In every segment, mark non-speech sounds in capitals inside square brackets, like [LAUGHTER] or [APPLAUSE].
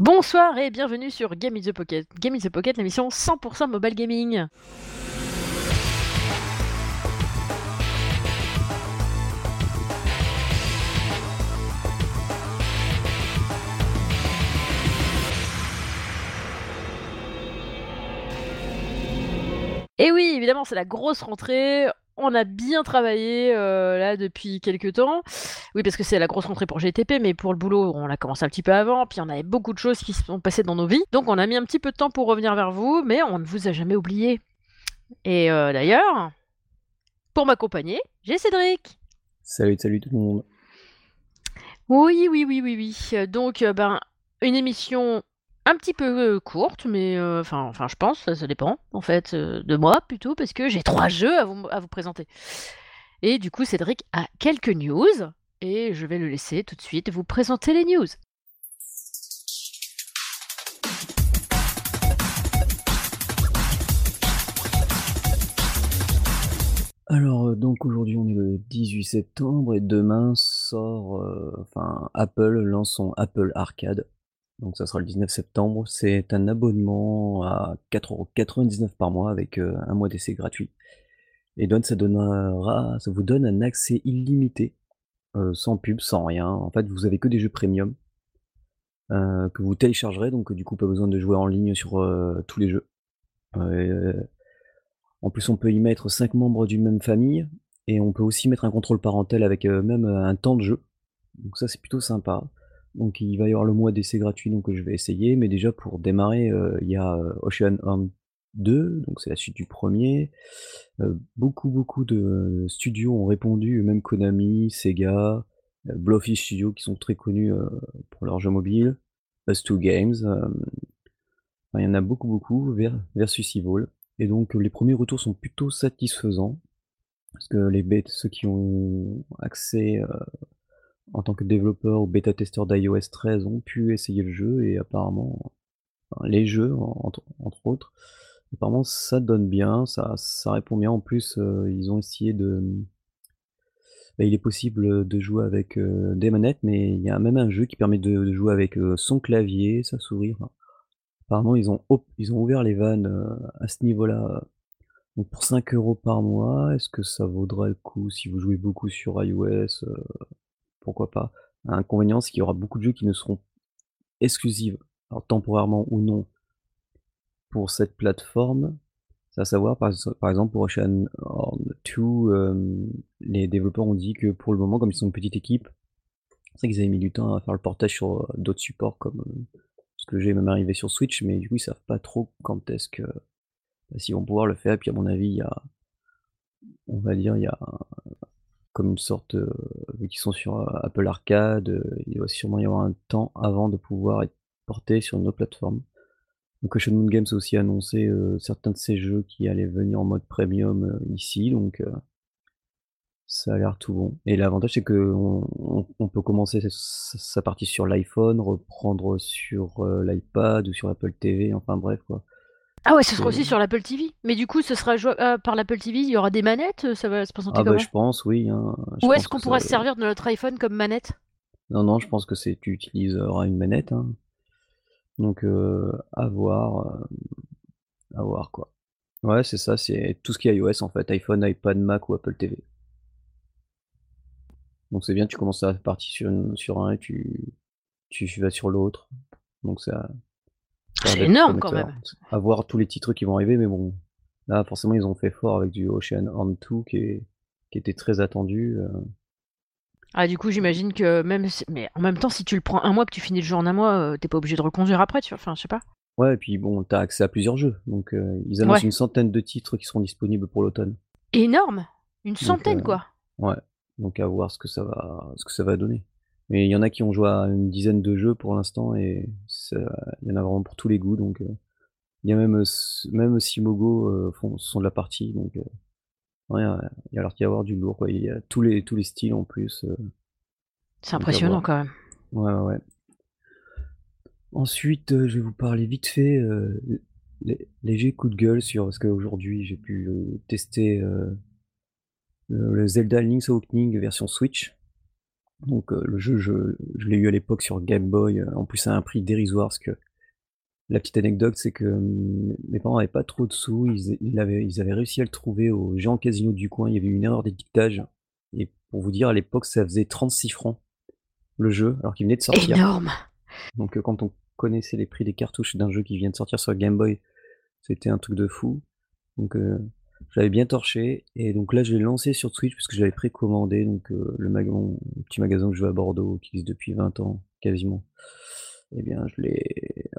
Bonsoir et bienvenue sur Game in the Pocket. Game in the Pocket, l'émission 100% mobile gaming. Et oui, évidemment, c'est la grosse rentrée. On a bien travaillé euh, là depuis quelques temps. Oui, parce que c'est la grosse rentrée pour GTP, mais pour le boulot, on l'a commencé un petit peu avant. Puis on avait beaucoup de choses qui se sont passées dans nos vies. Donc on a mis un petit peu de temps pour revenir vers vous, mais on ne vous a jamais oublié. Et euh, d'ailleurs, pour m'accompagner, j'ai Cédric. Salut, salut tout le monde. Oui, oui, oui, oui, oui. Donc, euh, ben, une émission un petit peu euh, courte, mais euh, enfin, je pense, ça, ça dépend en fait euh, de moi plutôt, parce que j'ai trois jeux à vous, à vous présenter. Et du coup, Cédric a quelques news, et je vais le laisser tout de suite vous présenter les news. Alors, donc aujourd'hui on est le 18 septembre et demain sort, enfin Apple lance son Apple Arcade. Donc ça sera le 19 septembre. C'est un abonnement à 4,99€ par mois avec euh, un mois d'essai gratuit. Et donc ça donnera, ça vous donne un accès illimité, euh, sans pub, sans rien. En fait, vous avez que des jeux premium euh, que vous téléchargerez, donc du coup pas besoin de jouer en ligne sur tous les jeux. En plus, on peut y mettre 5 membres d'une même famille et on peut aussi mettre un contrôle parental avec même un temps de jeu. Donc ça c'est plutôt sympa. Donc il va y avoir le mois d'essai gratuit donc je vais essayer, mais déjà pour démarrer, euh, il y a euh, Ocean Horn 2, donc c'est la suite du premier. Euh, beaucoup beaucoup de studios ont répondu, même Konami, Sega, Blowfish Studio qui sont très connus pour leurs jeux mobiles, Us2 Games, il y en a beaucoup beaucoup, Ver- Versus Evil. Et donc les premiers retours sont plutôt satisfaisants, parce que les bêtes, ceux qui ont accès en tant que développeur ou bêta-testeur d'iOS 13 ont pu essayer le jeu et apparemment, les jeux entre, autres, apparemment ça donne bien, ça, répond bien. En plus, euh, ils ont essayé de... bah, il est possible de jouer avec euh, des manettes, mais il y a même un jeu qui permet de, jouer avec euh, son clavier, sa souris. apparemment, ils ont, ils ont ouvert les vannes à ce niveau-là. Donc pour 5 euros par mois, est-ce que ça vaudra le coup si vous jouez beaucoup sur iOS pourquoi pas. L'inconvénient, c'est qu'il y aura beaucoup de jeux qui ne seront exclusives, alors temporairement ou non, pour cette plateforme. C'est à savoir, par, exemple, pour Ocean Horn 2, euh, les développeurs ont dit que pour le moment, comme ils sont une petite équipe, c'est qu'ils avaient mis du temps à faire le portage sur euh, d'autres supports, comme euh, ce que j'ai même arrivé sur Switch, mais du coup, ils savent pas trop quand est-ce que bah, s'ils vont pouvoir le faire. Et puis, à mon avis, il y a, on va dire, il y a une sorte, euh, vu qu'ils sont sur euh, Apple Arcade, euh, il va sûrement y avoir un temps avant de pouvoir être porté sur une autre plateforme. Donc Ocean Moon Games a aussi annoncé certains de ces jeux qui allaient venir en mode premium ici, donc ça a l'air tout bon. Et l'avantage c'est que on, peut commencer sa, partie sur l'iPhone, reprendre sur l'iPad ou sur Apple TV, enfin bref quoi. Ah ouais, ce sera C'est- aussi sur l'Apple TV. Mais du coup, ce sera euh, par l'Apple TV. Il y aura des manettes. Ça va se présenter Ah bah comment je pense, oui. hein, je Ou est-ce qu'on pourra ça- se servir de notre iPhone comme manette? Non, non, je pense que c'est tu utiliseras une manette. hein. Donc euh, à voir, euh, à voir quoi. Ouais, c'est ça, c'est tout ce qui est iOS en fait, iPhone, iPad, Mac ou Apple TV. Donc c'est bien, tu commences à partir sur, une- sur un et tu, tu vas sur l'autre. Donc ça. C'est énorme quand même. À voir tous les titres qui vont arriver, mais bon, là forcément ils ont fait fort avec du Ocean Horn 2 qui, est, qui était très attendu. euh. Ah, du coup, j'imagine que même. si- Mais en même temps, si tu le prends un mois, que tu finis le jeu en un mois, euh, t'es pas obligé de reconduire après, tu vois. Enfin, je sais pas. Ouais, et puis bon, t'as accès à plusieurs jeux. Donc euh, ils annoncent Ouais. une centaine de titres qui seront disponibles pour l'automne. Énorme Une centaine, euh, quoi. Ouais, donc à voir ce que ça va, ce que ça va donner. Mais il y en a qui ont joué à une dizaine de jeux pour l'instant et il y en a vraiment pour tous les goûts. Donc il y a même même Simogo euh, font, sont de la partie. Donc euh, ouais, il y a l'air d'y avoir du lourd. Quoi. Il y a tous les tous les styles en plus. euh, C'est impressionnant quand même. Ouais, ouais. Ensuite, je vais vous parler vite fait euh, lé- léger coup de gueule sur parce qu'aujourd'hui j'ai pu tester euh, le le Zelda Link's Awakening version Switch. Donc le jeu, je je l'ai eu à l'époque sur Game Boy, en plus à un prix dérisoire parce que la petite anecdote, c'est que, mmh, mes parents avaient pas trop de sous, ils ils avaient ils avaient réussi à le trouver au géant casino du coin, il y avait une erreur d'étiquetage et pour vous dire à l'époque ça faisait 36 francs le jeu, alors qu'il venait de sortir. Énorme! Donc heu, quand on connaissait les prix des cartouches d'un jeu qui vient de sortir sur Game Boy, c'était un truc de fou. Donc heu, j'avais bien torché et donc là je l'ai lancé sur Switch parce que j'avais précommandé donc heu, le maga mon petit magasin que je vais à Bordeaux qui existe depuis 20 ans quasiment. Et bien je l'ai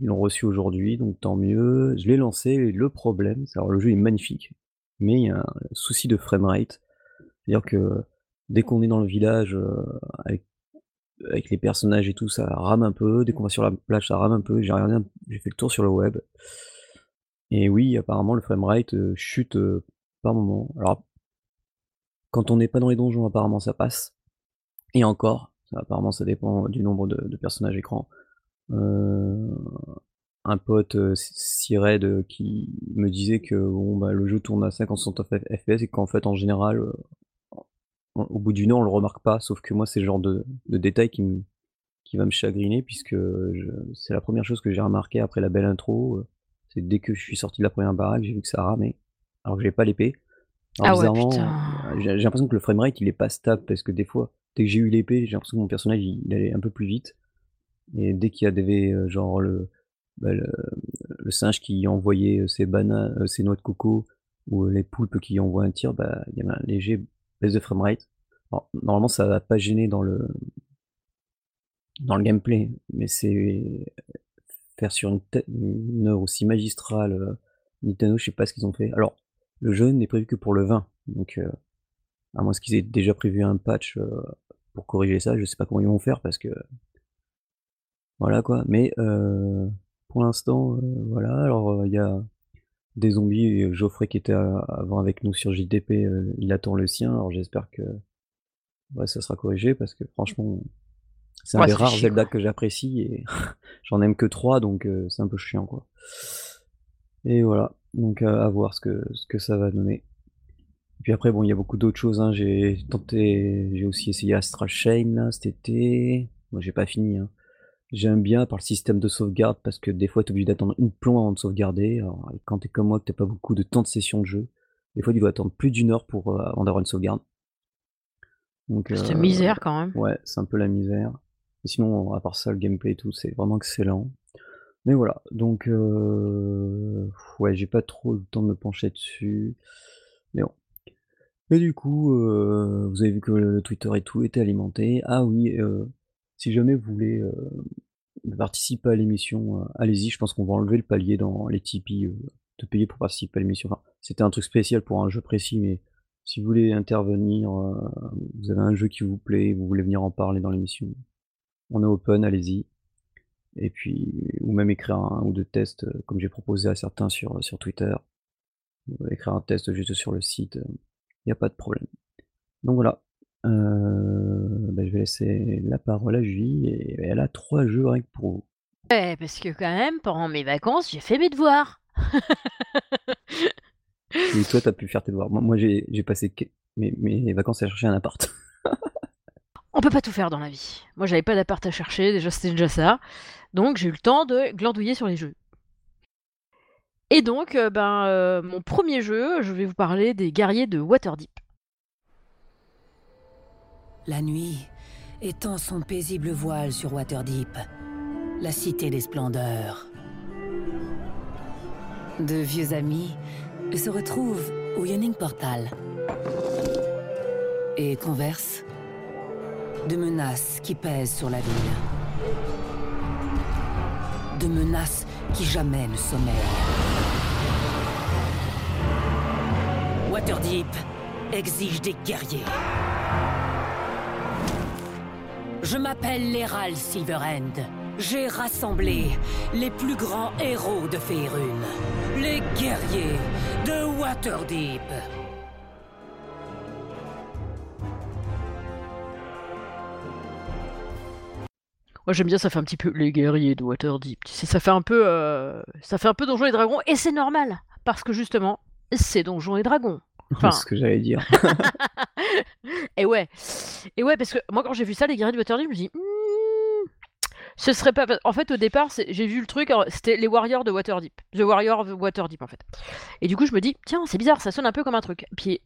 ils l'ont reçu aujourd'hui, donc tant mieux. Je l'ai lancé le problème, c'est alors le jeu est magnifique, mais il y a un souci de framerate. C'est-à-dire que dès qu'on est dans le village, heu, avec avec les personnages et tout, ça rame un peu. Dès qu'on va sur la plage, ça rame un peu. J'ai regardé j'ai fait le tour sur le web et oui, apparemment le framerate, heu, chute, heu, par moment. Alors quand on n'est pas dans les donjons, apparemment ça passe et encore, apparemment ça dépend du nombre de personnages écran. Heu, un pote, C Cyred, qui me disait que bon, bah, le jeu tourne à 50-60 F FPS et qu'en fait, en général, au bout d'une heure, on le remarque pas. Sauf que moi, c'est le genre de détail qui qui va me chagriner puisque c'est la 1re chose que j'ai remarqué après la belle intro, c'est dès que je suis sorti de la 1re baraque, j'ai vu que ça ramait, alors que j'avais pas l'épée. Alors Ah ouais, putain! j'ai j'ai l'impression que le framerate, il est pas stable parce que des fois, dès que j'ai eu l'épée, j'ai l'impression que mon personnage, il allait un peu plus vite et dès qu'il y avait, heu, genre le, bah, le le singe qui envoyait ses bana heu, ses noix de coco ou les poulpes qui envoient un tir, bah, il y avait un léger baisse de framerate. Alors normalement, ça va pas gêner dans le dans le gameplay, mais c'est faire sur une une œuvre aussi magistrale, heu, Nintendo, je sais pas ce qu'ils ont fait. Alors, le jeu n'est prévu que pour le 20, donc heu, à moins qu'ils aient déjà prévu un patch, heu, pour corriger ça, je sais pas comment ils vont faire parce que voilà quoi, mais heu, pour l'instant, voilà. Alors, il y a des zombies Geoffrey qui était avant avec nous sur JDP, il attend le sien, alors j'espère que ouais, ça sera corrigé parce que franchement, c'est un des rares Zelda que j'apprécie et [LAUGHS] j'en aime que 3 donc heu, c'est un peu chiant, quoi. Et voilà, donc heu, à voir ce que ce que ça va donner. Puis après bon, il y a beaucoup d'autres choses, hein. J'ai tenté j'ai aussi essayé Astral Chain là, cet été. Bon, j'ai pas fini, hein. J'aime bien par le système de sauvegarde parce que des fois, tu es obligé d'attendre une plombe avant de sauvegarder. Alors quand tu es comme moi, que tu as pas beaucoup de temps de session de jeu, des fois tu dois attendre plus d'1 heure pour, heu, avant d'avoir une sauvegarde. C'est misère quand même. ouais, c'est un peu la misère. Et sinon, à part ça, le gameplay et tout, c'est vraiment excellent. Mais voilà, donc heu, ouais, j'ai pas trop le temps de me pencher dessus. Mais bon. Et du coup, heu, vous avez vu que le Twitter et tout était alimenté. Ah oui, heu, si jamais vous voulez, heu, participer à l'émission, allez-y, je pense qu'on va enlever le palier dans les Tipeee, de payer pour participer à l'émission. Enfin, c'était un truc spécial pour un jeu précis, mais si vous voulez intervenir, vous avez un jeu qui vous plaît, vous voulez venir en parler dans l'émission, on est open, allez-y. Et puis ou même écrire 1 ou 2 tests, heu, comme j'ai proposé à certains sur, sur Twitter. Ou écrire un test juste sur le site, il y a pas de problème. Donc voilà, bah, je vais laisser la parole à Julie et elle a 3 jeux que pour vous. Ouais, parce que quand même, pendant mes vacances, j'ai fait mes devoirs. Oui, toi, tu as pu faire tes devoirs. Moi moi, j'ai passé mes mes vacances à chercher un appart. [LAUGHS] On peut pas tout faire dans la vie. Moi, j'avais pas d'appart à chercher, déjà, c'était déjà ça. Donc j'ai eu le temps de glandouiller sur les jeux. Et donc heu, ben, heu, mon 1er jeu, je vais vous parler des Guerriers de Waterdeep. La nuit étend son paisible voile sur Waterdeep, la cité des splendeurs. De vieux amis se retrouvent au Yawning Portal et conversent de menaces qui pèsent sur la ville. De menaces qui jamais ne sommeillent. Waterdeep exige des guerriers. Je m'appelle l'Hérald Silverhand. J'ai rassemblé les plus grands héros de Faerûn. Les guerriers de Waterdeep. Moi, j'aime bien, ça fait un petit peu les Guerriers de Waterdeep. Tu sais, ça fait un peu, heu, ça fait un peu Donjons et Dragons et c'est normal! Parce que justement, c'est Donjons et Dragons. [LAUGHS] Enfin- C'est ce que j'allais dire. [LAUGHS] Et ouais. Et ouais, parce que moi, quand j'ai vu ça, les guerriers de Waterdeep, je me dis, Hmm, ce serait pas. En fait, au départ, j'ai vu le truc, c'était les Warriors de Waterdeep. The Warrior of Waterdeep, en fait. Et du coup, je me dis, tiens, c'est bizarre, ça sonne un peu comme un truc. Puis,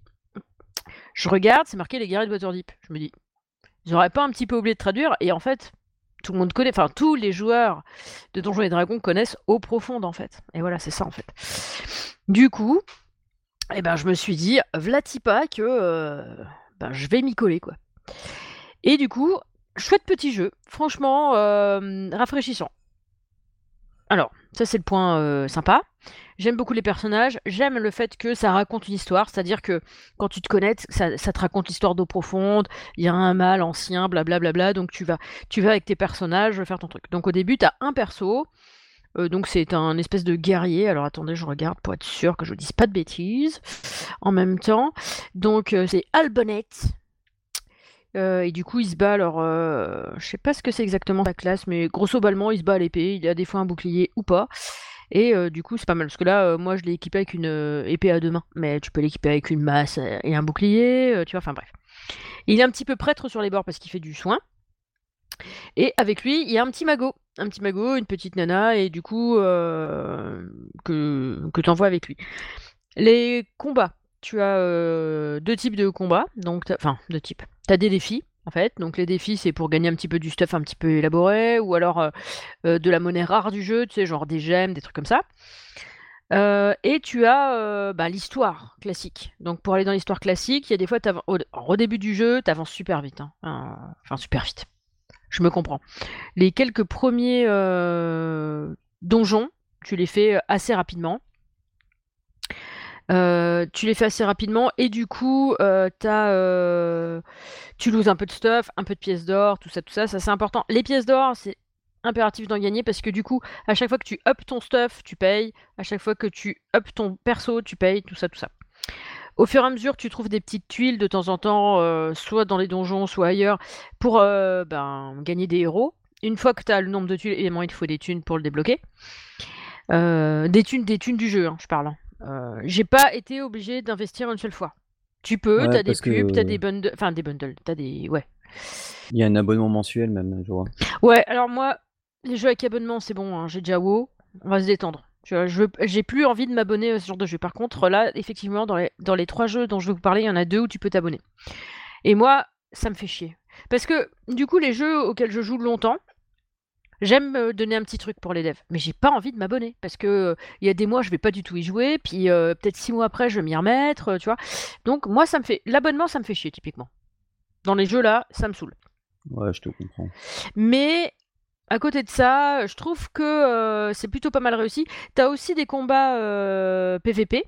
je regarde, c'est marqué les guerriers de Waterdeep. Je me dis, ils auraient pas un petit peu oublié de traduire. Et en fait, tout le monde connaît, enfin, tous les joueurs de Donjons et Dragons connaissent eau profonde, en fait. Et voilà, c'est ça, en fait. Du coup, eh ben, je me suis dit, vlatipa que euh, ben, je vais m'y coller, quoi. Et du coup, chouette petit jeu, franchement euh, rafraîchissant. Alors, ça c'est le point euh, sympa. J'aime beaucoup les personnages, j'aime le fait que ça raconte une histoire, c'est-à-dire que quand tu te connais, ça, te raconte l'histoire d'eau profonde, il y a un mal ancien, blablabla, donc tu vas, tu vas avec tes personnages faire ton truc. Donc au début, tu as un perso, euh, donc c'est un espèce de guerrier. Alors attendez, je regarde pour être sûr que je ne dise pas de bêtises. En même temps, donc euh, c'est Albonnet. Euh, et du coup, il se bat. Alors, euh, je sais pas ce que c'est exactement sa classe, mais grosso modo, il se bat à l'épée. Il a des fois un bouclier ou pas. Et euh, du coup, c'est pas mal. Parce que là, euh, moi, je l'ai équipé avec une euh, épée à deux mains. Mais tu peux l'équiper avec une masse et un bouclier. tu vois, enfin bref. Il est un petit peu prêtre sur les bords parce qu'il fait du soin. Et avec lui, il y a un petit magot. Un petit magot, une petite nana, et du coup, que, que tu envoies avec lui. Les combats. Tu as deux types de combats. Donc, t'as- enfin, deux types. Tu as des défis, en fait. Donc, les défis, c'est pour gagner un petit peu du stuff un petit peu élaboré, ou alors euh, euh, de la monnaie rare du jeu, tu sais, genre des gemmes, des trucs comme ça. Euh, et tu as bah, l'histoire classique. Donc pour aller dans l'histoire classique, il y a des fois, au, au début du jeu, tu avances super vite. hein. Enfin, super vite. Je me comprends. Les quelques premiers donjons, tu les fais assez rapidement. Euh, tu les fais assez rapidement et du coup, euh, euh, tu loses un peu de stuff, un peu de pièces d'or, tout ça, tout ça, ça c'est important. Les pièces d'or, c'est impératif d'en gagner parce que du coup, à chaque fois que tu up ton stuff, tu payes. À chaque fois que tu up ton perso, tu payes, tout ça, tout ça. Au fur et à mesure, tu trouves des petites tuiles de temps en temps, euh, soit dans les donjons, soit ailleurs, pour ben, gagner des héros. Une fois que tu as le nombre de tuiles, évidemment, il te faut des thunes pour le débloquer. Des thunes, des thunes du jeu, hein, je parle. Euh, J'ai pas été obligé d'investir une seule fois. Tu peux, Ouais, t'as des parce que- pubs, t'as des bundles, enfin des bundles, t'as des, ouais. Il y a un abonnement mensuel même, je vois. Ouais, alors moi, les jeux avec abonnement, c'est bon, hein, j'ai déjà WoW, on va se détendre. Je j'ai plus envie de m'abonner à ce genre de jeu. Par contre, là, effectivement, dans les, dans les trois jeux dont je vais vous parler, il y en a deux où tu peux t'abonner. Et moi, ça me fait chier. Parce que, du coup, les jeux auxquels je joue longtemps, j'aime me donner un petit truc pour les devs. Mais j'ai pas envie de m'abonner. Parce que euh, il y a des mois, je vais pas du tout y jouer. Puis euh, peut-être six mois après, je vais m'y remettre, euh, tu vois. Donc, moi, ça me fait. L'abonnement, ça me fait chier, typiquement. Dans les jeux là, ça me saoule. Ouais, je te comprends. Mais à côté de ça, je trouve que c'est plutôt pas mal réussi. T'as aussi des combats PVP.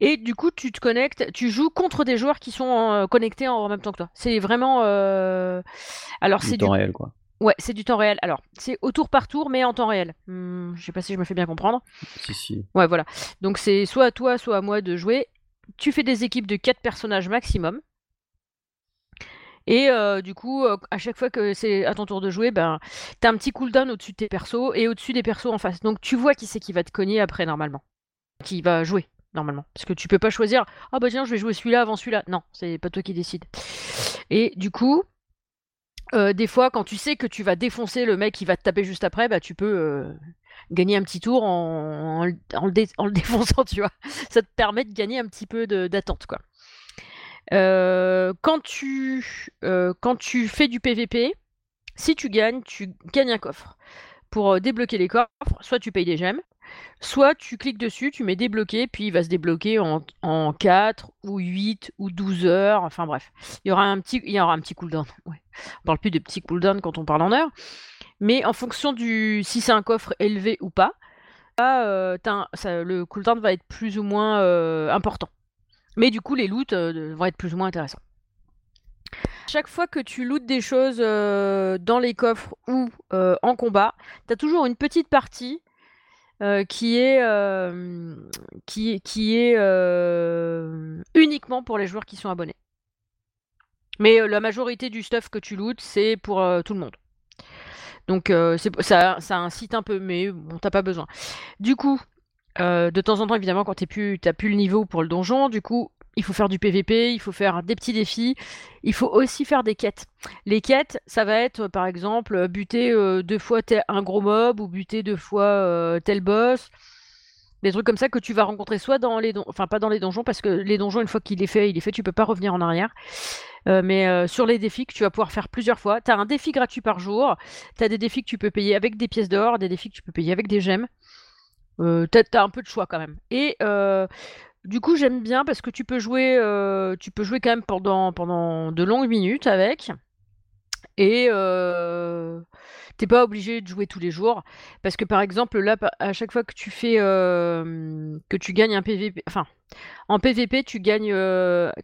Et du coup, tu te connectes, tu joues contre des joueurs qui sont connectés en même temps que toi. C'est vraiment. Alors, Du c'est temps du... réel, quoi. Ouais, c'est du temps réel. Alors, c'est au tour par tour, mais en temps réel. Hmm, je sais pas si je me fais bien comprendre. Si, si. Ouais, voilà. Donc, c'est soit à toi, soit à moi de jouer. Tu fais des équipes de 4 personnages maximum. Et euh, du coup, euh, à chaque fois que c'est à ton tour de jouer, ben, t'as un petit cooldown au-dessus de tes persos et au-dessus des persos en face. Donc tu vois qui c'est qui va te cogner après normalement. Qui va jouer normalement. Parce que tu peux pas choisir, ah bah tiens, je vais jouer celui-là avant celui-là. Non, c'est pas toi qui décide. Et du coup, euh, des fois, quand tu sais que tu vas défoncer le mec qui va te taper juste après, bah tu peux euh, gagner un petit tour en, le- [LAUGHS] défonçant, tu vois. Ça te permet de gagner un petit peu d'attente. Euh, quand, tu, quand tu fais du PVP, si tu gagnes, tu gagnes un coffre. Pour débloquer les coffres, soit tu payes des gemmes, soit tu cliques dessus, tu mets débloquer, puis il va se débloquer en, en 4 ou 8 ou 12 heures. Enfin bref, il y aura un petit, il petit cooldown. [LAUGHS] Ouais. On parle plus de petits cooldown quand on parle en heures. Mais en fonction du si c'est un coffre élevé ou pas, euh, ça- le cooldown va être plus ou moins euh, important. Mais du coup, les loots euh, vont être plus ou moins intéressants. Chaque fois que tu lootes des choses dans les coffres ou en combat, tu as toujours une petite partie euh, qui est, euh, qui, est- euh, uniquement pour les joueurs qui sont abonnés. Mais la majorité du stuff que tu lootes, c'est pour tout le monde. Donc ça, ça incite un peu, mais bon, t'as pas besoin. Du coup, de temps en temps, évidemment, quand tu n'as plus le niveau pour le donjon, du coup, il faut faire du PVP, il faut faire des petits défis, il faut aussi faire des quêtes. Les quêtes, ça va être par exemple buter euh, deux fois un gros mob ou buter deux fois euh, tel boss. Des trucs comme ça que tu vas rencontrer soit dans les donjons, enfin pas dans les donjons parce que les donjons une fois qu'il est fait, il est fait, tu peux pas revenir en arrière. Euh, mais sur les défis que tu vas pouvoir faire plusieurs fois, tu as un défi gratuit par jour, tu as des défis que tu peux payer avec des pièces d'or, des défis que tu peux payer avec des gemmes. Euh, tu as, un peu de choix quand même. Et du coup, j'aime bien parce que tu peux jouer, euh, tu peux jouer quand même pendant, de longues minutes avec. Et euh, t'es pas obligé de jouer tous les jours. Parce que par exemple, là, à chaque fois que tu fais euh, que tu gagnes un PVP, enfin, en PVP, tu gagnes.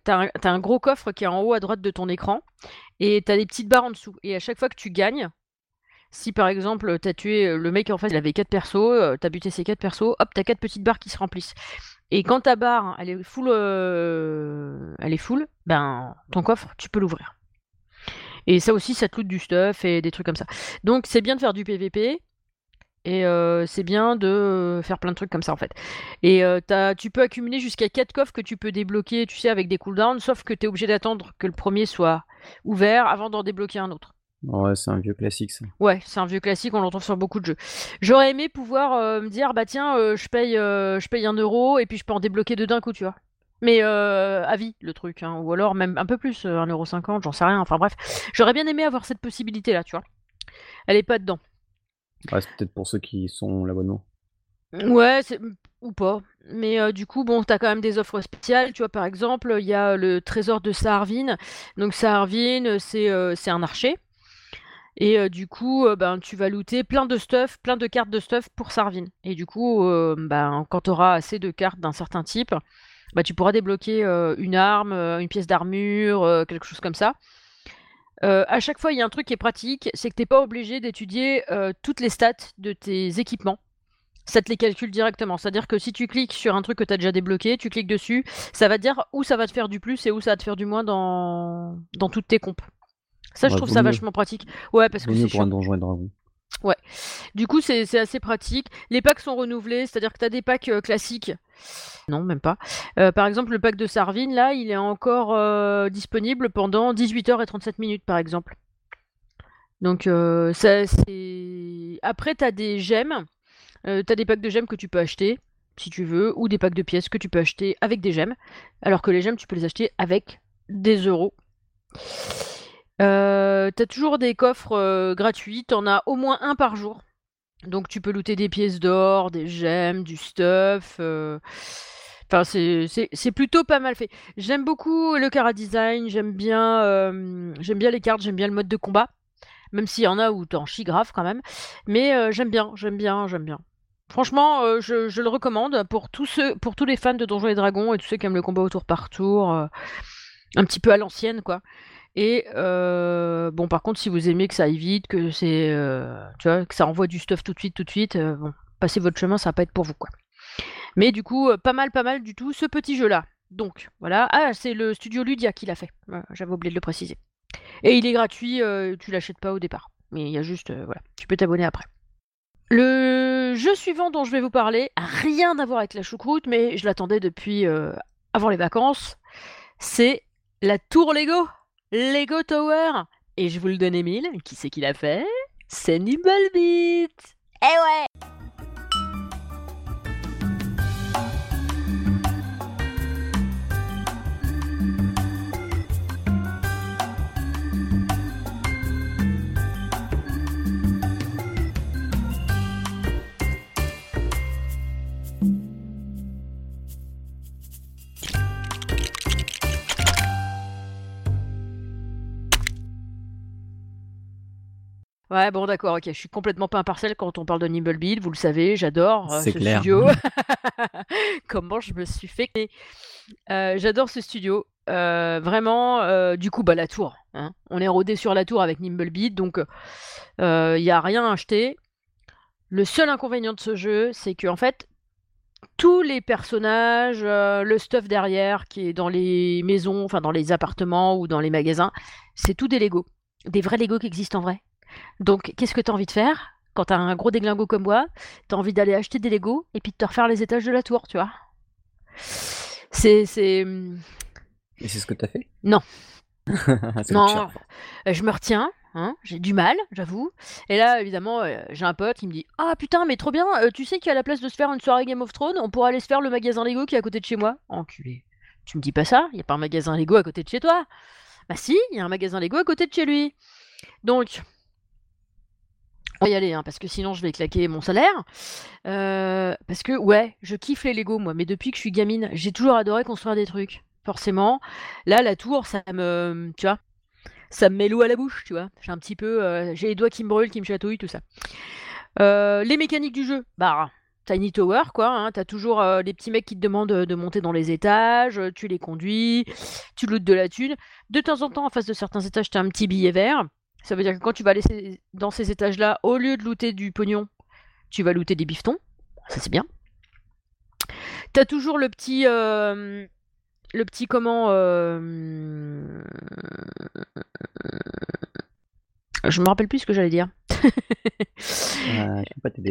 T'as un, un, gros coffre qui est en haut à droite de ton écran. Et t'as des petites barres en dessous. Et à chaque fois que tu gagnes, si par exemple t'as tué le mec en face, il avait 4 persos, t'as buté ses 4 persos, hop, t'as 4 petites barres qui se remplissent. Et quand ta barre, elle est full, euh, elle est full, ben ton coffre, tu peux l'ouvrir. Et ça aussi, ça te loot du stuff et des trucs comme ça. Donc c'est bien de faire du PVP. Et euh, c'est bien de faire plein de trucs comme ça en fait. Et euh, tu peux accumuler jusqu'à 4 coffres que tu peux débloquer, tu sais, avec des cooldowns, sauf que tu es obligé d'attendre que le premier soit ouvert avant d'en débloquer un autre. Ouais, c'est un vieux classique ça. Ouais, c'est un vieux classique, on l'entend sur beaucoup de jeux. J'aurais aimé pouvoir euh, me dire, bah tiens, euh, je paye, euh, je paye un euro et puis je peux en débloquer deux d'un coup, tu vois. Mais à vie, le truc, hein. ou alors même un peu plus, 1,50€, j'en sais rien, enfin bref. J'aurais bien aimé avoir cette possibilité-là, tu vois. Elle est pas dedans. Ouais, c'est peut-être pour ceux qui sont l'abonnement. Ouais, ou pas. Mais du coup, bon, t'as quand même des offres spéciales. Tu vois, par exemple, il y a le trésor de Saharvin. Donc Saharvin, c'est c'est un archer. Et du coup, ben, tu vas looter plein de stuff, plein de cartes de stuff pour Sarvin. Et du coup, ben, quand tu auras assez de cartes d'un certain type, bah, tu pourras débloquer une arme, une pièce d'armure, quelque chose comme ça. à chaque fois, il y a un truc qui est pratique, c'est que tu n'es pas obligé d'étudier toutes les stats de tes équipements. Ça te les calcule directement. C'est-à-dire que si tu cliques sur un truc que tu as déjà débloqué, tu cliques dessus, ça va dire où ça va te faire du plus et où ça va te faire du moins dans, dans toutes tes comptes. Ça, je trouve ça vachement pratique. Ouais, parce que c'est pour un donjon et dragon. Ouais. Du coup, c'est assez pratique. Les packs sont renouvelés, c'est-à-dire que tu as des packs euh, classiques. Non, même pas. Euh, par exemple, le pack de Sarvin, là, il est encore euh, disponible pendant 18h et 37 minutes, par exemple. Donc, ça, c'est. Après, tu as des gemmes. tu as des packs de gemmes que tu peux acheter, si tu veux, ou des packs de pièces que tu peux acheter avec des gemmes. Alors que les gemmes, tu peux les acheter avec des euros. Euh, t'as toujours des coffres euh, gratuits, t'en as au moins un par jour. Donc tu peux looter des pièces d'or, des gemmes, du stuff. Euh. Enfin, c'est plutôt pas mal fait. J'aime beaucoup le cara design, j'aime bien, les cartes, j'aime bien le mode de combat. Même s'il y en a où t'en chies grave quand même. Mais j'aime bien, j'aime bien, j'aime bien. Franchement, je, je, le recommande pour tous, ceux, pour tous les fans de Donjons et Dragons et tous ceux qui aiment le combat au tour par tour. un petit peu à l'ancienne, quoi. Et euh, bon, par contre, si vous aimez que ça aille vite, que c'est, euh, que ça envoie du stuff tout de suite, tout de suite, euh, bon, passez votre chemin, ça va pas être pour vous, quoi. Mais du coup, pas mal, pas mal du tout, ce petit jeu-là. Donc, voilà. Ah, c'est le studio Ludia qui l'a fait. J'avais oublié de le préciser. Et il est gratuit, tu l'achètes pas au départ. Mais il y a juste, voilà, tu peux t'abonner après. Le jeu suivant dont je vais vous parler rien à voir avec la choucroute, mais je l'attendais depuis avant les vacances. C'est la Tour Lego. Lego Tower. Et je vous le donne, Emile. Qui c'est qui l'a fait? C'est Nimblebeat. Eh ouais Ouais, bon, d'accord, ok. Je suis complètement pas impartial quand on parle de Nimblebeat, vous le savez, j'adore euh, ce studio. [LAUGHS] [LAUGHS] Comment je me suis fait. Euh, j'adore ce studio. Euh, vraiment, du coup, bah, la tour. Hein. On est rodé sur la tour avec Nimblebeat, donc il n'y a rien à acheter. Le seul inconvénient de ce jeu, c'est que en fait, tous les personnages, le stuff derrière qui est dans les maisons, enfin dans les appartements ou dans les magasins, c'est tout des Lego. Des vrais Lego qui existent en vrai. Donc, qu'est-ce que tu as envie de faire quand t'as un gros déglingo comme moi, t'as envie d'aller acheter des Lego et puis de te refaire les étages de la tour, tu vois? C'est. c'est... Et c'est ce que t'as fait? Non. [LAUGHS] Non, euh, je me retiens, hein, j'ai du mal, j'avoue. Et là, évidemment, euh, j'ai un pote qui me dit Ah putain, mais trop bien, euh, tu sais qu'à la place de se faire une soirée Game of Thrones, on pourrait aller se faire le magasin Lego qui est à côté de chez moi. Enculé. Tu me dis pas ça Il a pas un magasin Lego à côté de chez toi? Bah si, il y a un magasin Lego à côté de chez lui. Donc, on va y aller, hein, parce que sinon je vais claquer mon salaire. Euh, parce que, ouais, je kiffe les Lego, moi, mais depuis que je suis gamine, j'ai toujours adoré construire des trucs, forcément. Là, la tour, ça me. Tu vois Ça me met l'eau à la bouche, tu vois. J'ai un petit peu. euh, j'ai les doigts qui me brûlent, qui me chatouillent, tout ça. Euh, les mécaniques du jeu, bah. Tiny Tower, quoi. Hein, T'as toujours les petits mecs qui te demandent de monter dans les étages, tu les conduis, tu lootes de la thune. De temps en temps, en face de certains étages, t'as un petit billet vert. Ça veut dire que quand tu vas aller dans ces étages-là, au lieu de looter du pognon, tu vas looter des bifetons. Ça, c'est bien. T'as toujours le petit. euh, le petit comment. euh, Je me rappelle plus ce que j'allais dire. Euh.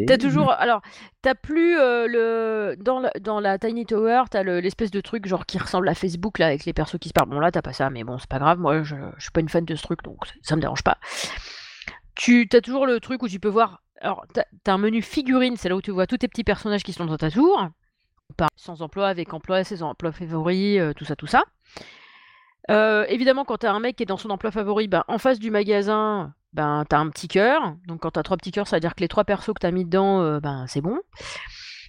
T'as toujours. Alors, t'as plus euh, le. Dans la, dans la Tiny Tower, t'as le- l'espèce de truc genre qui ressemble à Facebook là avec les persos qui se parlent. Bon, là, t'as pas ça, mais bon, c'est pas grave. Moi, je, je suis pas une fan de ce truc donc ça me dérange pas. Tu as toujours le truc où tu peux voir. Alors, t'as as un menu figurine, c'est là où tu vois tous tes petits personnages qui sont dans ta tour. Par sans emploi, avec emploi, ses emplois favoris, euh, tout ça, tout ça. Euh, évidemment, quand t'as un mec qui est dans son emploi favori, ben, en face du magasin, ben, t'as un petit cœur. Donc, quand t'as trois petits cœurs, ça veut dire que les trois persos que t'as mis dedans, euh, ben, c'est bon.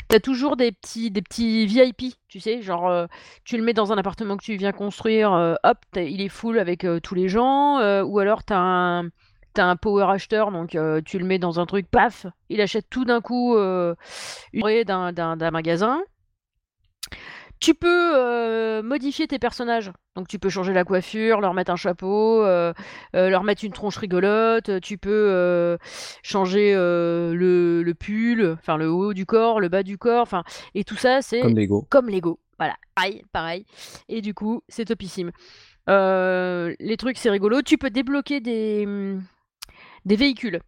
T'as toujours des petits, des petits VIP, tu sais, genre euh, tu le mets dans un appartement que tu viens construire, euh, hop, il est full avec tous les gens, ou alors t'as un, t'as un power acheteur, donc tu le mets dans un truc, paf, il achète tout d'un coup une d'un, d'un magasin. Tu peux euh, modifier tes personnages, donc tu peux changer la coiffure, leur mettre un chapeau, euh, euh, leur mettre une tronche rigolote, tu peux changer le, le pull, enfin le haut du corps, le bas du corps, enfin et tout ça c'est Comme Lego. comme Lego. Voilà, pareil, pareil. Et du coup, c'est topissime. Les trucs, c'est rigolo. Tu peux débloquer des, hum, des véhicules.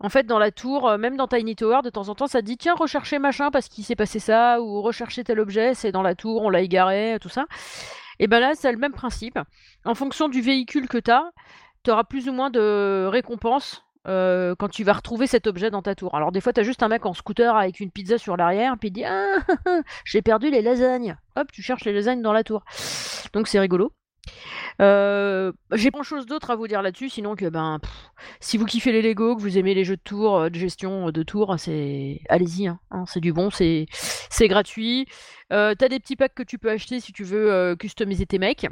En fait, dans la tour, euh, même dans Tiny Tower, de temps en temps, ça dit tiens, recherchez machin parce qu'il s'est passé ça, ou recherchez tel objet, c'est dans la tour, on l'a égaré, tout ça. Et ben là, c'est le même principe. En fonction du véhicule que tu as, tu auras plus ou moins de récompenses euh, quand tu vas retrouver cet objet dans ta tour. Alors des fois, tu as juste un mec en scooter avec une pizza sur l'arrière, puis il dit Ah, [LAUGHS] j'ai perdu les lasagnes. Hop, tu cherches les lasagnes dans la tour. Donc c'est rigolo. J'ai pas grand chose d'autre à vous dire là-dessus, sinon que ben, si vous kiffez les Lego, que vous aimez les jeux de tour, euh, de gestion euh, de tour, c'est allez-y, hein, hein, c'est du bon, c'est gratuit. T'as des petits packs que tu peux acheter si tu veux customiser tes mecs.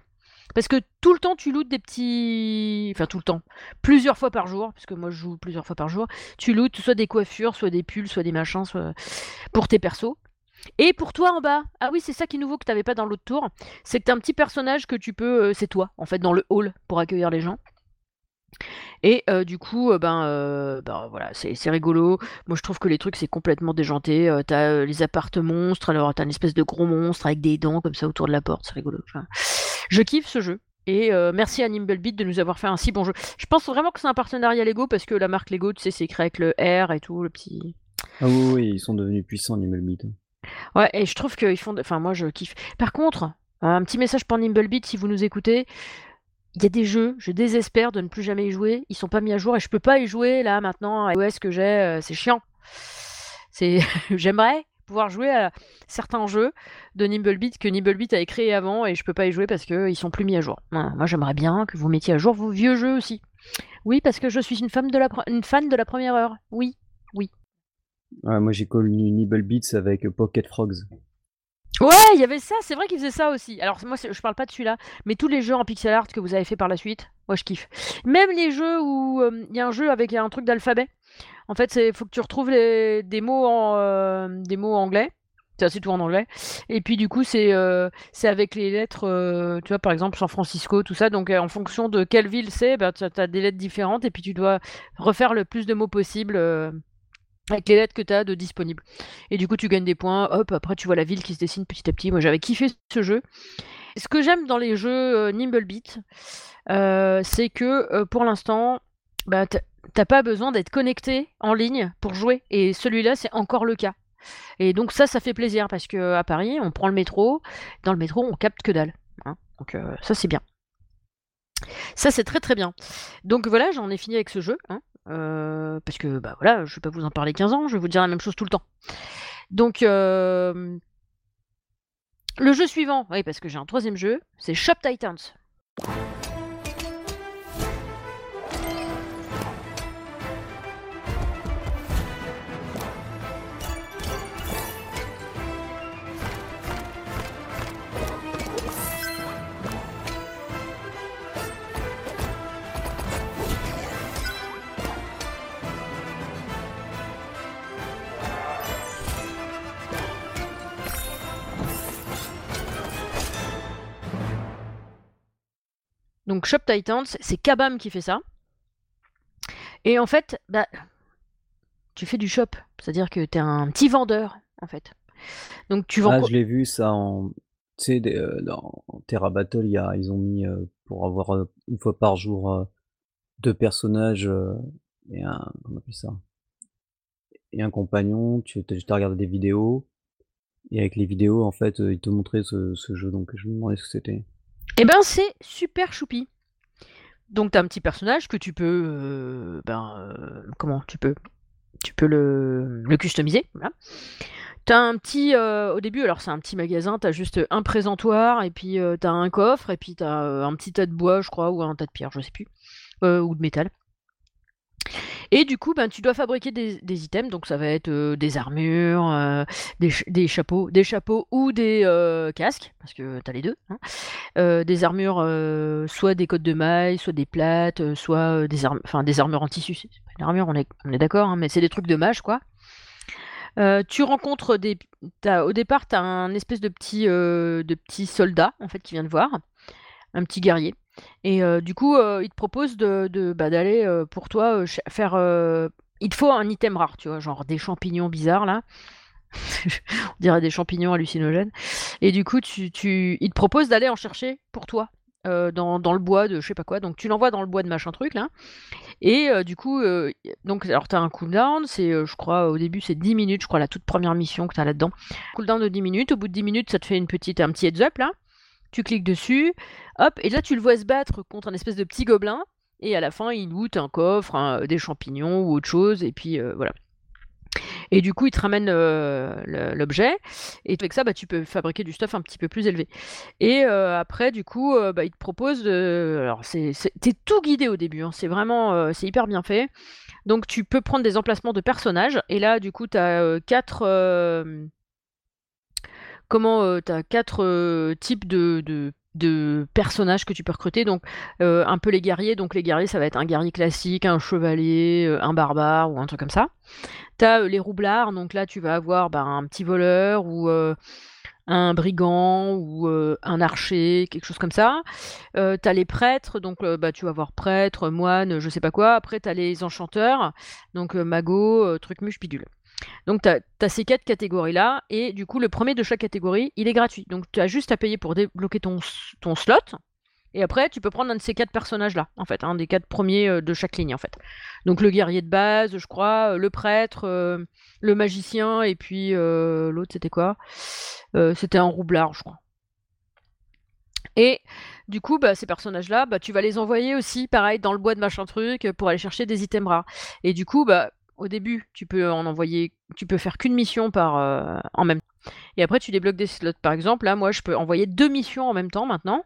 Parce que tout le temps, tu lootes des petits. Enfin, tout le temps. Plusieurs fois par jour, parce que moi, je joue plusieurs fois par jour. Tu lootes soit des coiffures, soit des pulls, soit des machins, soit pour tes persos. Et pour toi en bas, ah oui, c'est ça qui est nouveau que t'avais pas dans l'autre tour, c'est que t'as un petit personnage que tu peux. euh, c'est toi, en fait, dans le hall pour accueillir les gens. Et euh, du coup, euh, ben, ben, voilà, c'est rigolo. Moi, je trouve que les trucs, c'est complètement déjanté. T'as les appartes monstres, alors t'as une espèce de gros monstre avec des dents comme ça autour de la porte, c'est rigolo. Je kiffe ce jeu. Et merci à Nimblebeat de nous avoir fait un si bon jeu. Je pense vraiment que c'est un partenariat Lego parce que la marque Lego, tu sais, c'est écrit avec le R et tout, le petit. Ah oui, oui, ils sont devenus puissants, Nimblebeat. Ouais, et je trouve qu'ils font. Enfin, moi, je kiffe. Par contre, un petit message pour Nimblebeat si vous nous écoutez. Il y a des jeux, je désespère de ne plus jamais y jouer. Ils sont pas mis à jour et je peux pas y jouer là maintenant. À iOS que j'ai, euh, c'est chiant. C'est, [LAUGHS] j'aimerais pouvoir jouer à certains jeux de Nimblebeat que Nimblebeat avait créé avant et je peux pas y jouer parce qu'ils sont plus mis à jour. Moi, j'aimerais bien que vous mettiez à jour vos vieux jeux aussi. Oui, parce que je suis une, femme de la une fan de la première heure. Oui. Moi j'ai connu Nimblebeats avec Pocket Frogs. Ouais, il y avait ça, c'est vrai qu'ils faisaient ça aussi. Alors moi, je parle pas de celui-là, mais tous les jeux en pixel art que vous avez fait par la suite, moi je kiffe. Même les jeux où euh, il y a un jeu avec un truc d'alphabet. En fait, c'est faut que tu retrouves des mots en euh, des mots anglais. C'est assez tout en anglais. Et puis du coup, c'est euh, avec les lettres, euh, tu vois, par exemple San Francisco, tout ça. Donc en fonction de quelle ville c'est, bah, tu as des lettres différentes et puis tu dois refaire le plus de mots possible. Avec les lettres que tu as de disponibles. Et du coup, tu gagnes des points. Hop, après, tu vois la ville qui se dessine petit à petit. Moi, j'avais kiffé ce jeu. Ce que j'aime dans les jeux euh, Nimblebeat, euh, c'est que euh, pour l'instant, bah, t'as pas besoin d'être connecté en ligne pour jouer. Et celui-là, c'est encore le cas. Et donc ça, ça fait plaisir parce que à Paris, on prend le métro. Dans le métro, on capte que dalle. Hein. donc ça, c'est bien. Ça, c'est très très bien. Donc voilà, j'en ai fini avec ce jeu. Hein. Euh, parce que bah voilà, je vais pas vous en parler 15 ans, je vais vous dire la même chose tout le temps. Donc euh, le jeu suivant, oui, parce que j'ai un troisième jeu, c'est Shop Titans. Donc Shop Titans, c'est Kabam qui fait ça. Et en fait, bah, tu fais du shop, c'est-à-dire que tu es un petit vendeur, en fait. Donc tu vends. Ah, je l'ai vu ça en. Tu sais, euh, dans Terra Battle, y a, ils ont mis euh, pour avoir euh, une fois par jour deux personnages et un. Comment on appelle ça? Et un compagnon. Tu as regardé des vidéos. Et avec les vidéos, en fait, ils te montraient ce, ce jeu. Donc je me demandais ce que c'était. Eh ben, c'est super choupi. Donc, tu as un petit personnage que tu peux. Euh, ben, euh, comment tu peux Tu peux le, le customiser. Voilà. Tu as un petit. Euh, au début, alors c'est un petit magasin, tu as juste un présentoir, et puis tu as un coffre, et puis tu as un petit tas de bois, je crois, ou un tas de pierres, je sais plus. ou de métal. Et du coup, ben, tu dois fabriquer des, items, donc ça va être euh, des armures, euh, des, chapeaux, des chapeaux ou des euh, casques, parce que tu as les deux. Hein. des armures, soit des côtes de mailles, soit des plates, soit des, armures en tissu. C'est pas une armure, on est, d'accord, hein, mais c'est des trucs de mage, quoi. tu rencontres des. au départ, tu as un espèce de petit, de petit soldat en fait qui vient te voir, un petit guerrier. Et du coup, il te propose de, bah, d'aller pour toi faire. il te faut un item rare, tu vois, genre des champignons bizarres là. [LAUGHS] On dirait des champignons hallucinogènes. Et du coup, tu, il te propose d'aller en chercher pour toi. dans, dans, le bois de je sais pas quoi. Donc tu l'envoies dans le bois de machin truc là. Et du coup, donc alors tu as un cooldown, c'est je crois au début c'est 10 minutes, je crois la toute première mission que tu as là-dedans. Cooldown de 10 minutes, au bout de 10 minutes, ça te fait une petite un petit heads up là tu cliques dessus, hop, et là tu le vois se battre contre un espèce de petit gobelin, et à la fin il loot un coffre, des champignons ou autre chose, et puis euh, voilà. Et du coup, il te ramène euh, l'objet, et avec ça, bah, tu peux fabriquer du stuff un petit peu plus élevé. Et euh, après, du coup, bah, il te propose de. Alors, t'es tout guidé au début, hein. c'est vraiment. c'est hyper bien fait. Donc, tu peux prendre des emplacements de personnages, et là, du coup, tu as quatre comment euh, tu as quatre euh, types de, personnages que tu peux recruter. Donc, euh, un peu les guerriers. Donc, les guerriers, ça va être un guerrier classique, un chevalier, un barbare ou un truc comme ça. Tu as les roublards. Donc, là, tu vas avoir bah, un petit voleur ou un brigand ou un archer, quelque chose comme ça. Euh, tu as les prêtres, donc bah, tu vas avoir prêtre, moine, je sais pas quoi. Après, tu as les enchanteurs, donc magot, truc muche. Donc, tu as, ces quatre catégories-là, et du coup, le premier de chaque catégorie, il est gratuit. Donc, tu as juste à payer pour débloquer ton, slot, et après, tu peux prendre un de ces quatre personnages-là, en fait, un des quatre premiers euh, de chaque ligne, en fait. Donc, le guerrier de base, je crois, euh, le prêtre, euh, le magicien, et puis l'autre, c'était quoi? C'était un roublard, je crois. Et du coup, bah, ces personnages-là, bah, tu vas les envoyer aussi, pareil, dans le bois de machin truc, pour aller chercher des items rares. Et du coup, bah, au début, tu peux en envoyer, tu peux faire qu'une mission par euh, en même temps. Et après, tu débloques des slots. Par exemple, là, moi, je peux envoyer deux missions en même temps maintenant.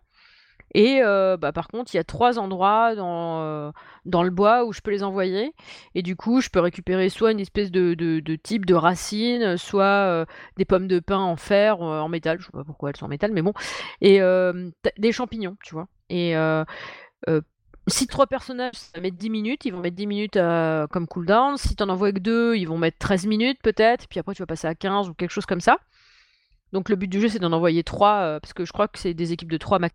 Et euh, bah, par contre, il y a trois endroits dans, euh, dans le bois où je peux les envoyer. Et du coup, je peux récupérer soit une espèce de, de, type de racine, soit des pommes de pin en fer, en métal. Je sais pas pourquoi elles sont en métal, mais bon. Et des champignons, tu vois. Et si trois personnages, ça va mettre 10 minutes, ils vont mettre 10 minutes euh, comme cooldown. Si t'en envoies que deux, ils vont mettre 13 minutes peut-être. Puis après, tu vas passer à 15 ou quelque chose comme ça. Donc le but du jeu, c'est d'en envoyer 3, euh, parce que je crois que c'est des équipes de 3 max.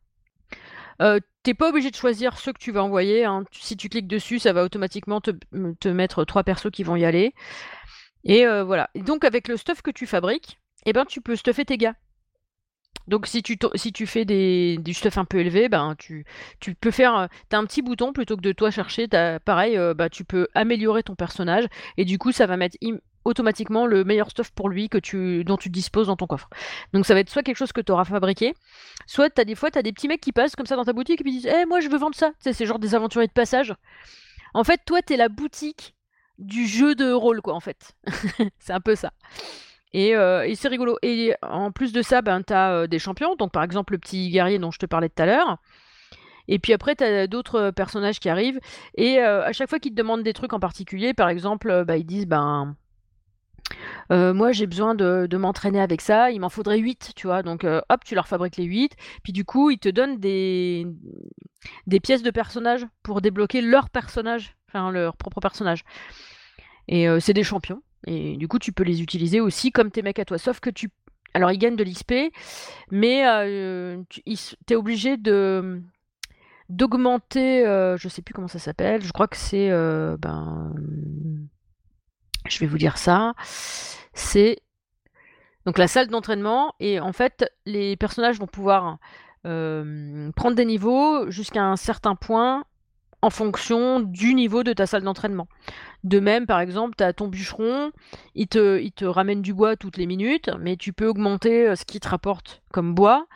Euh, T'es pas obligé de choisir ceux que tu vas envoyer. Hein. Si tu cliques dessus, ça va automatiquement te, mettre 3 persos qui vont y aller. Et voilà. donc avec le stuff que tu fabriques, eh ben, tu peux stuffer tes gars. Donc si tu, si tu fais des, du stuff un peu élevé, ben, tu, tu peux faire... Tu as un petit bouton plutôt que de toi chercher. pareil, bah, tu peux améliorer ton personnage. Et du coup, ça va mettre automatiquement le meilleur stuff pour lui que tu, dont tu disposes dans ton coffre. Donc ça va être soit quelque chose que tu auras fabriqué, soit as des fois, tu as des petits mecs qui passent comme ça dans ta boutique et qui disent Eh, moi je veux vendre ça. c'est genre des aventuriers de passage. En fait, toi, tu es la boutique du jeu de rôle, quoi, en fait. [LAUGHS] c'est un peu ça. Euh, et, c'est rigolo. Et en plus de ça, ben, tu as euh, des champions. Donc, par exemple, le petit guerrier dont je te parlais tout à l'heure. Et puis après, tu as d'autres personnages qui arrivent. Et euh, à chaque fois qu'ils te demandent des trucs en particulier, par exemple, bah, ils disent ben. moi, j'ai besoin de, m'entraîner avec ça. Il m'en faudrait 8, tu vois. Donc, hop, tu leur fabriques les 8. Puis, du coup, ils te donnent des, des pièces de personnages pour débloquer leur enfin, leur propre personnage. Et c'est des champions. Et du coup, tu peux les utiliser aussi comme tes mecs à toi. Sauf que tu. Alors, ils gagnent de l'XP, mais euh, tu es obligé de d'augmenter, euh, je sais plus comment ça s'appelle, je crois que c'est, euh, ben, je vais vous dire ça, c'est donc la salle d'entraînement, et en fait, les personnages vont pouvoir prendre des niveaux jusqu'à un certain point en fonction du niveau de ta salle d'entraînement. De même, par exemple, tu as ton bûcheron, il te, il te ramène du bois toutes les minutes, mais tu peux augmenter euh, ce qu'il te rapporte comme bois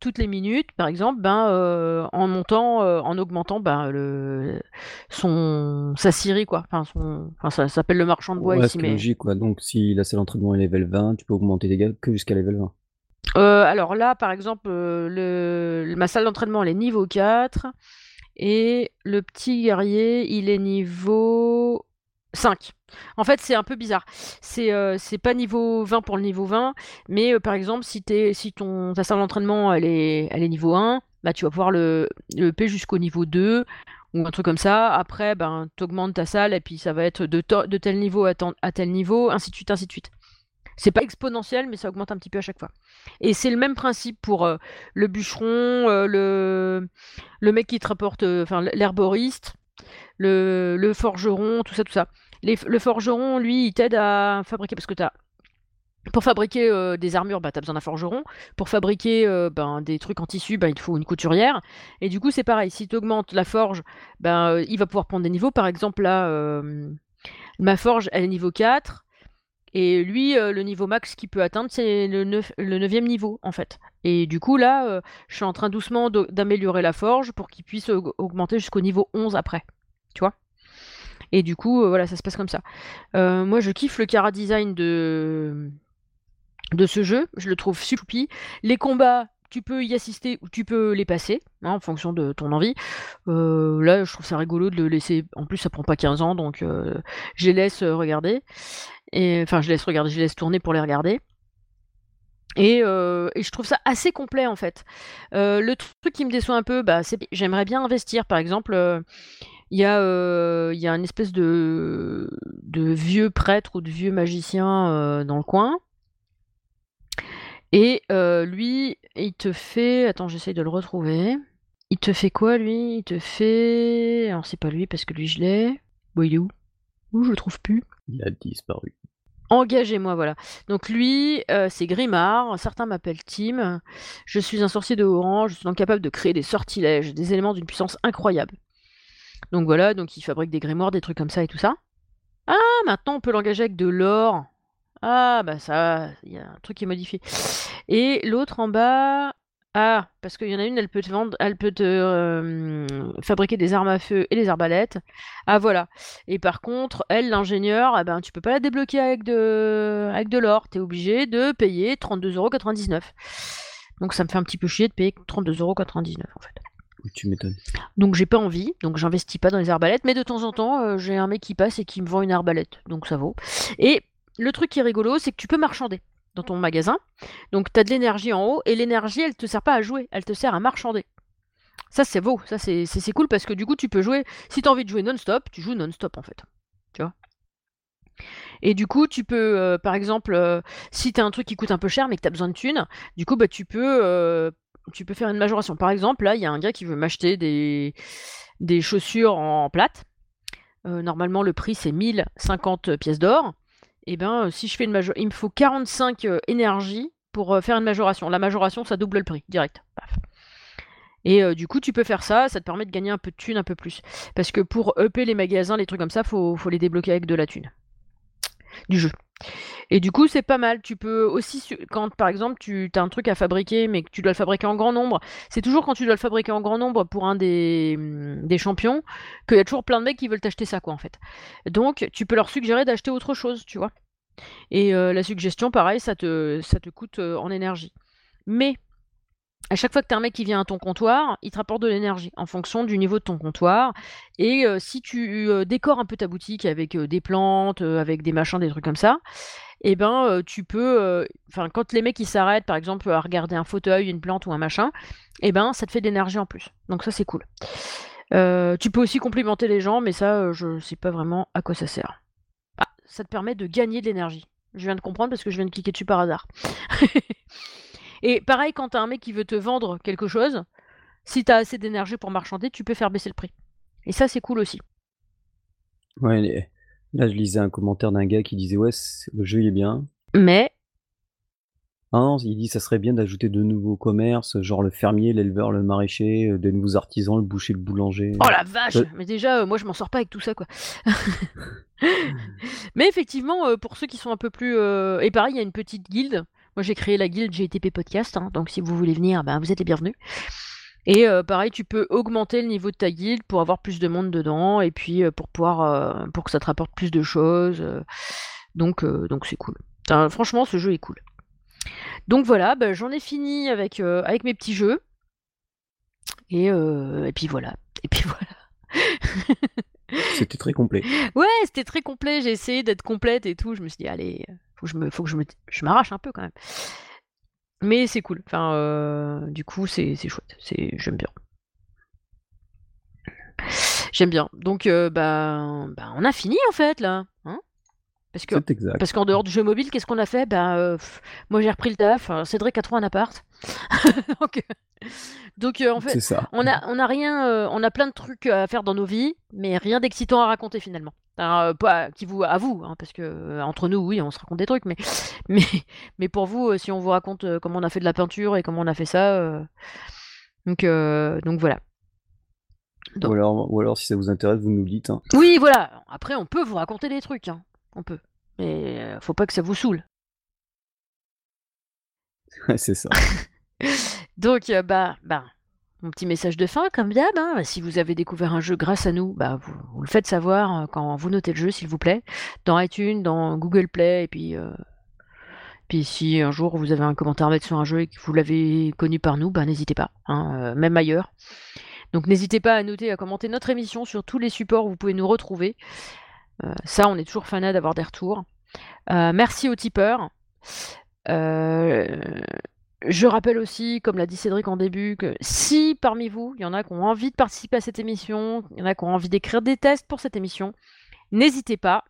toutes les minutes, par exemple, ben, euh, en montant, euh, en augmentant ben, le, son, sa scierie, quoi. Enfin, son, enfin ça, s'appelle le marchand de bois ici. C'est logique, quoi. Donc, si la salle d'entraînement est level 20, tu peux augmenter les dégâts que jusqu'à level 20. alors là, par exemple, le, ma salle d'entraînement, elle est niveau 4. Et le petit guerrier, il est niveau 5. En fait, c'est un peu bizarre. C'est euh, pas niveau 20 pour le niveau 20, mais euh, par exemple, si, es, si ton, ta salle d'entraînement elle est, elle niveau 1, bah, tu vas pouvoir le, le P jusqu'au niveau 2 ou un truc comme ça. Après, ben, tu augmentes ta salle et puis ça va être de, tel niveau à, tel niveau, ainsi de suite, ainsi de suite. C'est pas exponentiel, mais ça augmente un petit peu à chaque fois. Et c'est le même principe pour euh, le bûcheron, euh, le, le mec qui te rapporte, euh, enfin l'herboriste, le, forgeron, tout ça, tout ça. le forgeron, lui, il t'aide à fabriquer, parce que tu as pour fabriquer des armures, bah, tu besoin d'un forgeron. Pour fabriquer ben, des trucs en tissu, ben, il te faut une couturière. Et du coup, c'est pareil. Si tu augmentes la forge, ben, il va pouvoir prendre des niveaux. Par exemple, là, ma forge, elle est niveau 4. Et lui, euh, le niveau max qu'il peut atteindre, c'est le, 9, le 9e niveau, en fait. Et du coup, là, euh, je suis en train doucement d'améliorer la forge pour qu'il puisse augmenter jusqu'au niveau 11 après. Tu vois Et du coup, euh, voilà, ça se passe comme ça. moi, je kiffe le cara design de, de ce jeu. Je le trouve super Les combats, tu peux y assister ou tu peux les passer, hein, en fonction de ton envie. là, je trouve ça rigolo de le laisser. En plus, ça prend pas 15 ans, donc je les laisse regarder. Enfin, je laisse regarder, je laisse tourner pour les regarder. Et, euh, je trouve ça assez complet en fait. Euh, le truc qui me déçoit un peu, bah, c'est j'aimerais bien investir. Par exemple, euh, il y, a, une espèce de, de vieux prêtre ou de vieux magicien dans le coin. Et lui, il te fait. Attends, j'essaye de le retrouver. Il te fait quoi lui? Il te fait. Alors c'est pas lui parce que lui je l'ai. Bon, il est où? Où je le trouve plus Il a disparu. Engagez-moi, voilà. Donc lui, euh, c'est Grimard, certains m'appellent Tim. Je suis un sorcier de haut je suis donc capable de créer des sortilèges, des éléments d'une puissance incroyable. Donc voilà, donc il fabrique des grimoires, des trucs comme ça et tout ça. Ah, maintenant on peut l'engager avec de l'or. Ah, bah ça, il y a un truc qui est modifié. Et l'autre en bas, ah, parce qu'il y en a une, elle peut te vendre, elle peut te euh, fabriquer des armes à feu et des arbalètes. Ah voilà. Et par contre, elle, l'ingénieur, eh ben, tu peux pas la débloquer avec de, avec de l'or. Tu es obligé de payer 32,99€. Donc ça me fait un petit peu chier de payer 32,99€ en fait. Tu m'étonnes. Donc j'ai pas envie, donc j'investis pas dans les arbalètes, mais de temps en temps, euh, j'ai un mec qui passe et qui me vend une arbalète, donc ça vaut. Et le truc qui est rigolo, c'est que tu peux marchander dans ton magasin. Donc tu as de l'énergie en haut et l'énergie elle te sert pas à jouer, elle te sert à marchander. Ça c'est beau, ça c'est cool parce que du coup tu peux jouer, si tu as envie de jouer non-stop, tu joues non-stop en fait. Tu vois? Et du coup, tu peux, euh, par exemple, euh, si tu as un truc qui coûte un peu cher mais que tu as besoin de thunes, du coup, bah, tu, peux, euh, tu peux faire une majoration. Par exemple, là, il y a un gars qui veut m'acheter des, des chaussures en plate. normalement, le prix, c'est 1050 pièces d'or et eh ben, euh, si je fais une major... il me faut 45 euh, énergie pour faire une majoration. La majoration, ça double le prix, direct. Et du coup, tu peux faire ça, ça te permet de gagner un peu de thunes, un peu plus. Parce que pour EP les magasins, les trucs comme ça, faut, faut les débloquer avec de la thune. Du jeu. Et du coup, c'est pas mal. Tu peux aussi, quand par exemple, tu as un truc à fabriquer, mais que tu dois le fabriquer en grand nombre, c'est toujours quand tu dois le fabriquer en grand nombre pour un des, mmh, des champions qu'il y a toujours plein de mecs qui veulent t'acheter ça, quoi, en fait. Donc, tu peux leur suggérer d'acheter autre chose, tu vois. Et la suggestion, pareil, ça te, ça te coûte en énergie. Mais à chaque fois que tu as un mec qui vient à ton comptoir, il te rapporte de l'énergie en fonction du niveau de ton comptoir. Et si tu décores un peu ta boutique avec des plantes, avec des machins, des trucs comme ça, et eh ben tu peux, enfin quand les mecs ils s'arrêtent par exemple à regarder un fauteuil, une plante ou un machin, et eh ben ça te fait de l'énergie en plus. Donc ça c'est cool. tu peux aussi complimenter les gens, mais ça je sais pas vraiment à quoi ça sert. Ah, ça te permet de gagner de l'énergie. Je viens de comprendre parce que je viens de cliquer dessus par hasard. [LAUGHS] Et pareil, quand t'as un mec qui veut te vendre quelque chose, si t'as assez d'énergie pour marchander, tu peux faire baisser le prix. Et ça, c'est cool aussi. Ouais, là, je lisais un commentaire d'un gars qui disait Ouais, le jeu il est bien. Mais. Ah non, il dit ça serait bien d'ajouter de nouveaux commerces, genre le fermier, l'éleveur, le maraîcher, euh, des nouveaux artisans, le boucher, le boulanger. Oh la vache Mais déjà, euh, moi je m'en sors pas avec tout ça quoi. [LAUGHS] Mais effectivement, euh, pour ceux qui sont un peu plus. Et pareil, il y a une petite guilde moi, j'ai créé la guilde GTP Podcast, hein, donc si vous voulez venir, ben, vous êtes les bienvenus. Et euh, pareil, tu peux augmenter le niveau de ta guilde pour avoir plus de monde dedans et puis euh, pour pouvoir euh, pour que ça te rapporte plus de choses. donc donc c'est cool. franchement, ce jeu est cool. Donc voilà, ben, j'en ai fini avec avec mes petits jeux. Et, et puis voilà. Et puis [LAUGHS] voilà. C'était très complet. Ouais, c'était très complet. J'ai essayé d'être complète et tout. Je me suis dit, allez, faut que je me, faut que je me, je m'arrache un peu quand même. Mais c'est cool. Enfin, euh, du coup, c'est, chouette. C'est, j'aime bien. J'aime bien. Donc, euh, bah, bah, on a fini en fait là. Parce que, parce qu'en dehors du jeu mobile, qu'est-ce qu'on a fait? Ben, euh, moi j'ai repris le taf. Cédric a trouvé un appart. [LAUGHS] donc, donc en fait, on a, on a rien, on a plein de trucs à faire dans nos vies, mais rien d'excitant à raconter finalement. Euh, pas qui vous à vous, hein, parce que euh, entre nous, oui, on se raconte des trucs, mais [LAUGHS] mais mais pour vous, euh, si on vous raconte comment on a fait de la peinture et comment on a fait ça, donc donc voilà. Ou alors ou alors si ça vous intéresse, vous nous dites. Hein. Oui, voilà. Après, on peut vous raconter des trucs, hein. On peut, mais faut pas que ça vous saoule. [LAUGHS] c'est ça. [LAUGHS] donc bah bah mon petit message de fin, comme d'hab, hein. si vous avez découvert un jeu grâce à nous, bah, vous, le faites savoir euh, quand vous notez le jeu, s'il vous plaît, dans iTunes, dans Google Play, et puis, euh, puis si un jour vous avez un commentaire à mettre sur un jeu et que vous l'avez connu par nous, bah, n'hésitez pas, hein, euh, même ailleurs. Donc n'hésitez pas à noter, à commenter notre émission sur tous les supports où vous pouvez nous retrouver. Ça, on est toujours fanat d'avoir des retours. merci aux tipeurs. Je rappelle aussi, comme l'a dit Cédric en début, que si parmi vous, il y en a qui ont envie de participer à cette émission, il y en a qui ont envie d'écrire des tests pour cette émission, n'hésitez pas.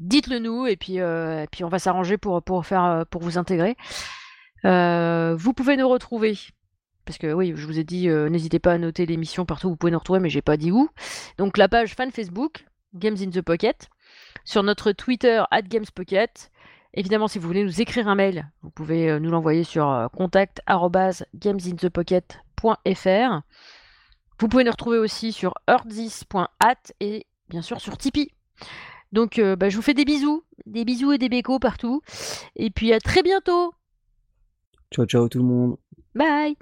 Dites-le nous et puis, euh, on va s'arranger pour, euh, vous intégrer. Euh, vous pouvez nous retrouver, parce que oui, je vous ai dit, n'hésitez pas à noter l'émission partout où vous pouvez nous retrouver, mais j'ai pas dit où. Donc la page fan Facebook, Games in the Pocket, sur notre Twitter, at GamesPocket, Évidemment, si vous voulez nous écrire un mail, vous pouvez euh, nous l'envoyer sur euh, contact@gamesinthepocket.fr. Vous pouvez nous retrouver aussi sur earthis.at et bien sûr sur Tipeee. Donc, euh, bah, je vous fais des bisous, des bisous et des bécos partout. Et puis à très bientôt. Ciao, ciao tout le monde. Bye.